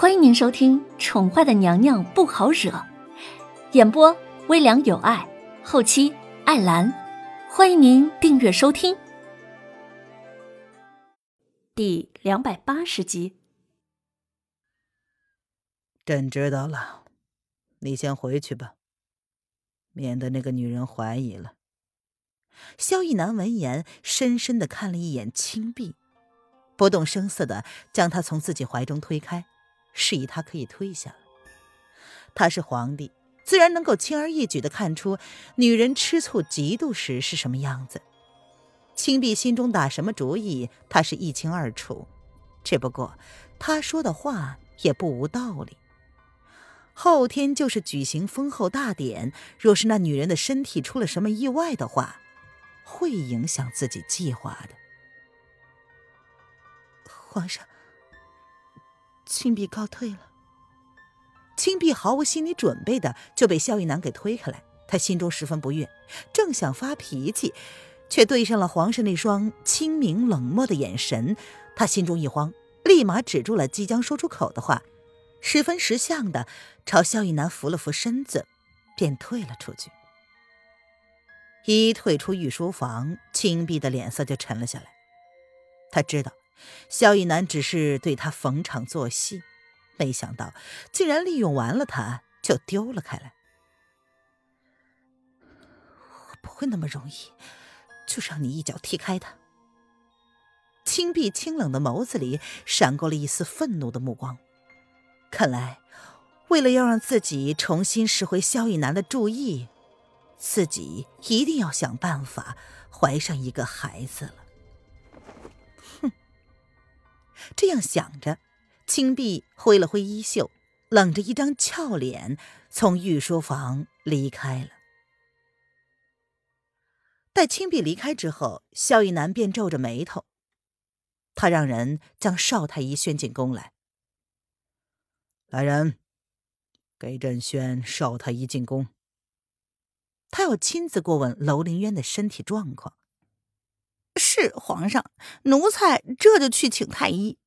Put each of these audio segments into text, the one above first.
欢迎您收听《宠坏的娘娘不好惹》，演播微凉有爱，后期艾兰。欢迎您订阅收听。第两百八十集。朕知道了，你先回去吧，免得那个女人怀疑了。萧逸南闻言，深深的看了一眼青碧，不动声色的将她从自己怀中推开，示意他可以退下了。他是皇帝，自然能够轻而易举的看出女人吃醋嫉妒时是什么样子。青碧心中打什么主意，他是一清二楚。只不过他说的话也不无道理。后天就是举行封后大典，若是那女人的身体出了什么意外的话，会影响自己计划的。皇上，青碧告退了。青碧毫无心理准备的就被萧逸南给推开来，他心中十分不悦，正想发脾气，却对上了皇上那双清明冷漠的眼神。他心中一慌，立马止住了即将说出口的话，十分识相的朝萧逸南扶了扶身子，便退了出去。一退出御书房，青碧的脸色就沉了下来。他知道，萧逸南只是对他逢场作戏，没想到竟然利用完了他就丢了开来。我不会那么容易就让你一脚踢开他。青碧清冷的眸子里闪过了一丝愤怒的目光，看来，为了要让自己重新拾回萧逸南的注意。自己一定要想办法怀上一个孩子了。这样想着，青碧挥了挥衣袖，冷着一张俏脸从御书房离开了。待青碧离开之后，萧逸南便皱着眉头，他让人将少太医宣进宫来。来人，给朕宣少太医进宫。他要亲自过问楼凌渊的身体状况。是皇上，奴才这就去请太医。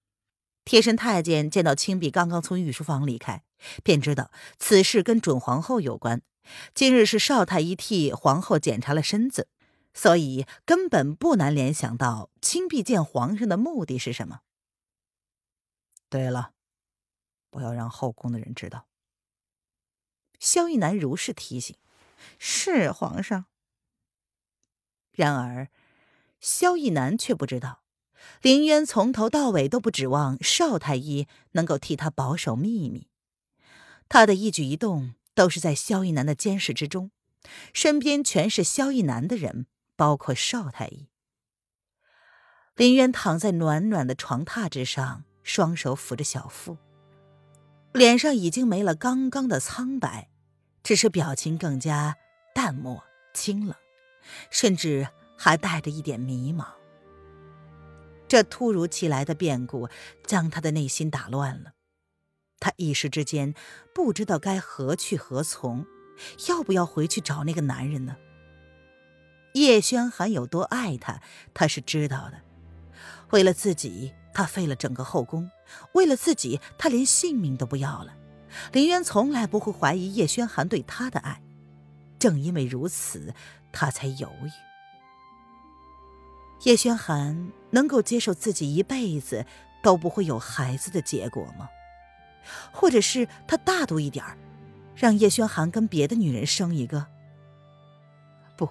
贴身太监见到青碧刚刚从御书房离开，便知道此事跟准皇后有关。今日是少太医替皇后检查了身子，所以根本不难联想到青碧见皇上的目的是什么。对了，不要让后宫的人知道。萧逸南如是提醒。是皇上。然而，萧逸南却不知道，林渊从头到尾都不指望邵太医能够替他保守秘密。他的一举一动都是在萧逸南的监视之中，身边全是萧逸南的人，包括邵太医。林渊躺在暖暖的床榻之上，双手抚着小腹，脸上已经没了刚刚的苍白。只是表情更加淡漠、清冷，甚至还带着一点迷茫。这突如其来的变故将他的内心打乱了，他一时之间不知道该何去何从，要不要回去找那个男人呢？叶轩寒有多爱他，他是知道的。为了自己，他废了整个后宫；为了自己，他连性命都不要了。林渊从来不会怀疑叶轩寒对他的爱，正因为如此，他才犹豫。叶轩寒能够接受自己一辈子都不会有孩子的结果吗？或者是他大度一点，让叶轩寒跟别的女人生一个？不，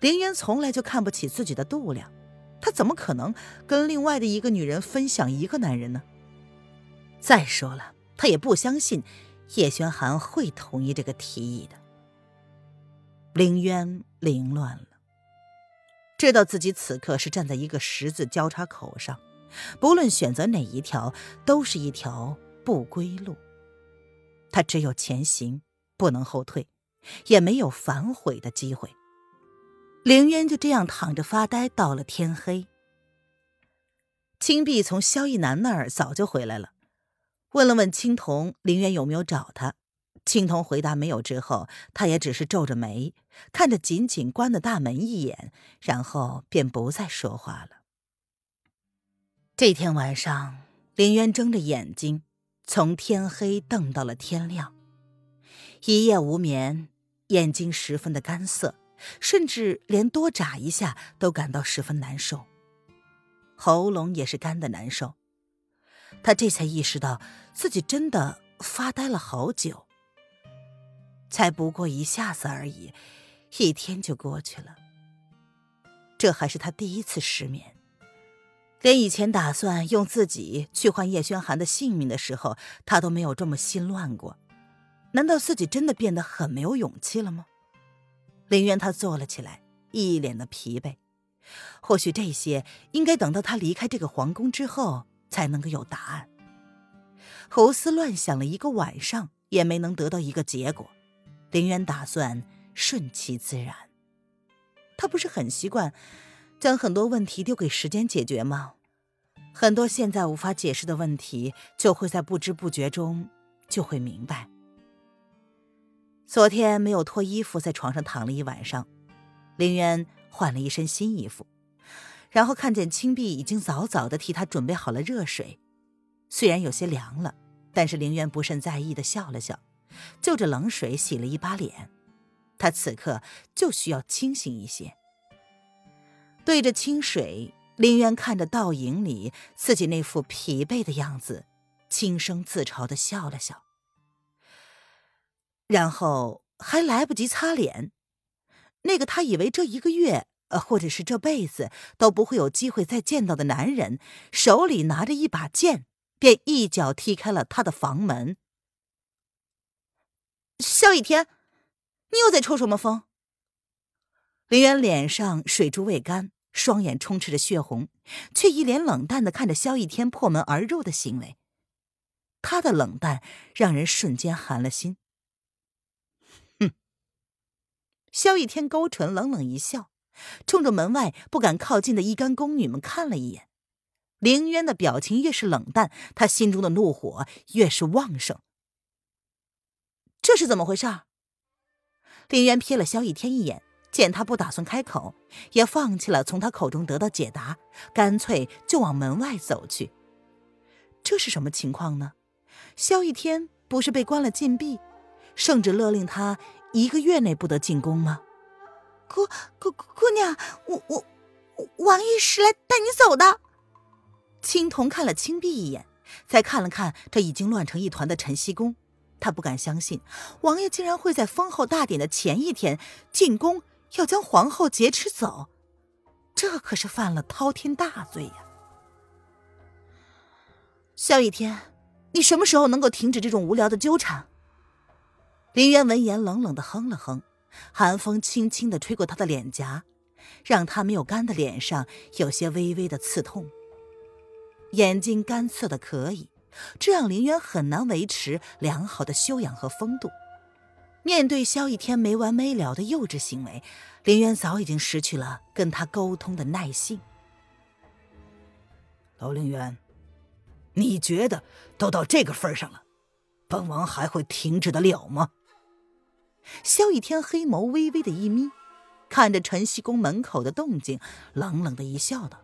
林渊从来就看不起自己的度量，他怎么可能跟另外的一个女人分享一个男人呢？再说了。他也不相信叶轩寒会同意这个提议的。凌渊凌乱了，知道自己此刻是站在一个十字交叉口上，不论选择哪一条，都是一条不归路。他只有前行，不能后退，也没有反悔的机会。凌渊就这样躺着发呆，到了天黑。青碧从萧逸南那儿早就回来了。问了问青铜林渊有没有找他，青铜回答没有。之后，他也只是皱着眉，看着紧紧关的大门一眼，然后便不再说话了。这天晚上，林渊睁着眼睛，从天黑瞪到了天亮，一夜无眠，眼睛十分的干涩，甚至连多眨一下都感到十分难受，喉咙也是干的难受。他这才意识到自己真的发呆了好久，才不过一下子而已，一天就过去了。这还是他第一次失眠。连以前打算用自己去换叶轩寒的性命的时候，他都没有这么心乱过。难道自己真的变得很没有勇气了吗？林渊他坐了起来，一脸的疲惫。或许这些应该等到他离开这个皇宫之后才能够有答案。胡思乱想了一个晚上，也没能得到一个结果。林渊打算顺其自然。他不是很习惯将很多问题丢给时间解决吗？很多现在无法解释的问题，就会在不知不觉中就会明白。昨天没有脱衣服，在床上躺了一晚上。林渊换了一身新衣服，然后看见青碧已经早早的替他准备好了热水，虽然有些凉了，但是林渊不甚在意的笑了笑，就着冷水洗了一把脸。他此刻就需要清醒一些。对着清水。林渊看着倒影里自己那副疲惫的样子，轻声自嘲的笑了笑，然后还来不及擦脸，那个他以为这一个月，呃，或者是这辈子都不会有机会再见到的男人，手里拿着一把剑，便一脚踢开了他的房门。萧逸天，你又在抽什么风？林渊脸上水珠未干。双眼充斥着血红，却一脸冷淡的看着萧逸天破门而入的行为。他的冷淡让人瞬间寒了心。哼！萧逸天勾唇冷冷一笑，冲着门外不敢靠近的一干宫女们看了一眼。凌渊的表情越是冷淡，他心中的怒火越是旺盛。这是怎么回事？林渊瞥了萧逸天一眼。见他不打算开口，也放弃了从他口中得到解答，干脆就往门外走去。这是什么情况呢？萧逸天不是被关了禁闭，圣旨勒令他一个月内不得进宫吗？姑姑姑娘，我我王爷是来带你走的。青铜看了青碧一眼，再看了看这已经乱成一团的晨曦宫，他不敢相信王爷竟然会在封后大典的前一天进宫。要将皇后劫持走，这可是犯了滔天大罪呀！萧雨天，你什么时候能够停止这种无聊的纠缠？林渊闻言冷冷的哼了哼，寒风轻轻的吹过他的脸颊，让他没有干的脸上有些微微的刺痛。眼睛干涩的可以，这让林渊很难维持良好的修养和风度。面对萧逸天没完没了的幼稚行为，林渊早已经失去了跟他沟通的耐性。楼凌渊，你觉得都到这个份上了，本王还会停止得了吗？萧逸天黑眸微微的一眯，看着晨曦宫门口的动静，冷冷的一笑，道：“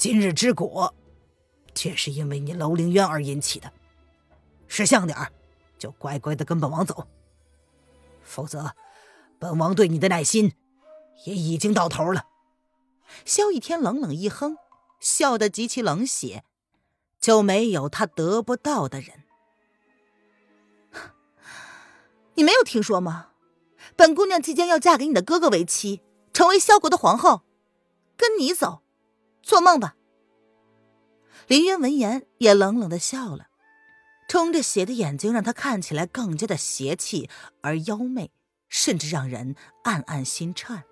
今日之果，却是因为你楼凌渊而引起的。”识相点儿，就乖乖的跟本王走，否则，本王对你的耐心也已经到头了。萧逸天冷冷一哼，笑得极其冷血，就没有他得不到的人。你没有听说吗？本姑娘即将要嫁给你的哥哥为妻，成为萧国的皇后，跟你走，做梦吧！林渊闻言也冷冷的笑了。充着血的眼睛让他看起来更加的邪气而妖媚，甚至让人暗暗心颤。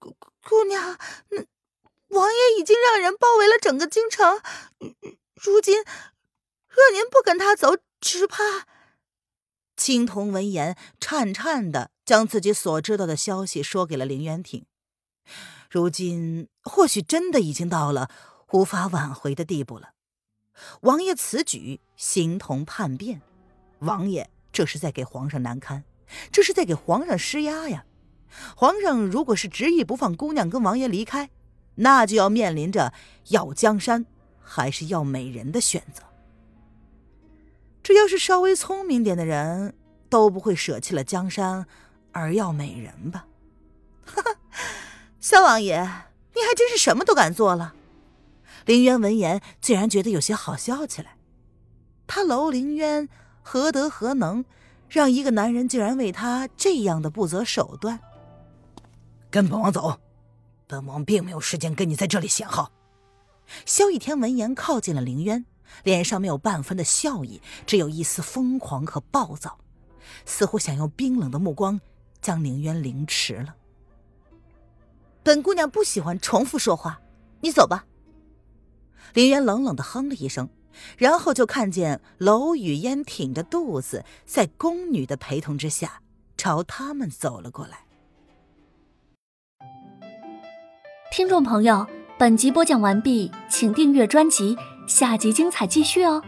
姑姑娘，那王爷已经让人包围了整个京城，如今若您不跟他走，只怕……青铜闻言，颤颤的将自己所知道的消息说给了林渊听。如今或许真的已经到了无法挽回的地步了。王爷此举形同叛变，王爷这是在给皇上难堪，这是在给皇上施压呀！皇上如果是执意不放姑娘跟王爷离开，那就要面临着要江山还是要美人的选择。这要是稍微聪明点的人，都不会舍弃了江山而要美人吧？萧王爷，你还真是什么都敢做了。林渊闻言，竟然觉得有些好笑起来。他楼凌渊何德何能，让一个男人竟然为他这样的不择手段？跟本王走，本王并没有时间跟你在这里闲耗。萧逸天闻言靠近了凌渊，脸上没有半分的笑意，只有一丝疯狂和暴躁，似乎想用冰冷的目光将凌渊凌迟了。本姑娘不喜欢重复说话，你走吧。林渊冷冷的哼了一声，然后就看见娄雨嫣挺着肚子，在宫女的陪同之下，朝他们走了过来。听众朋友，本集播讲完毕，请订阅专辑，下集精彩继续哦。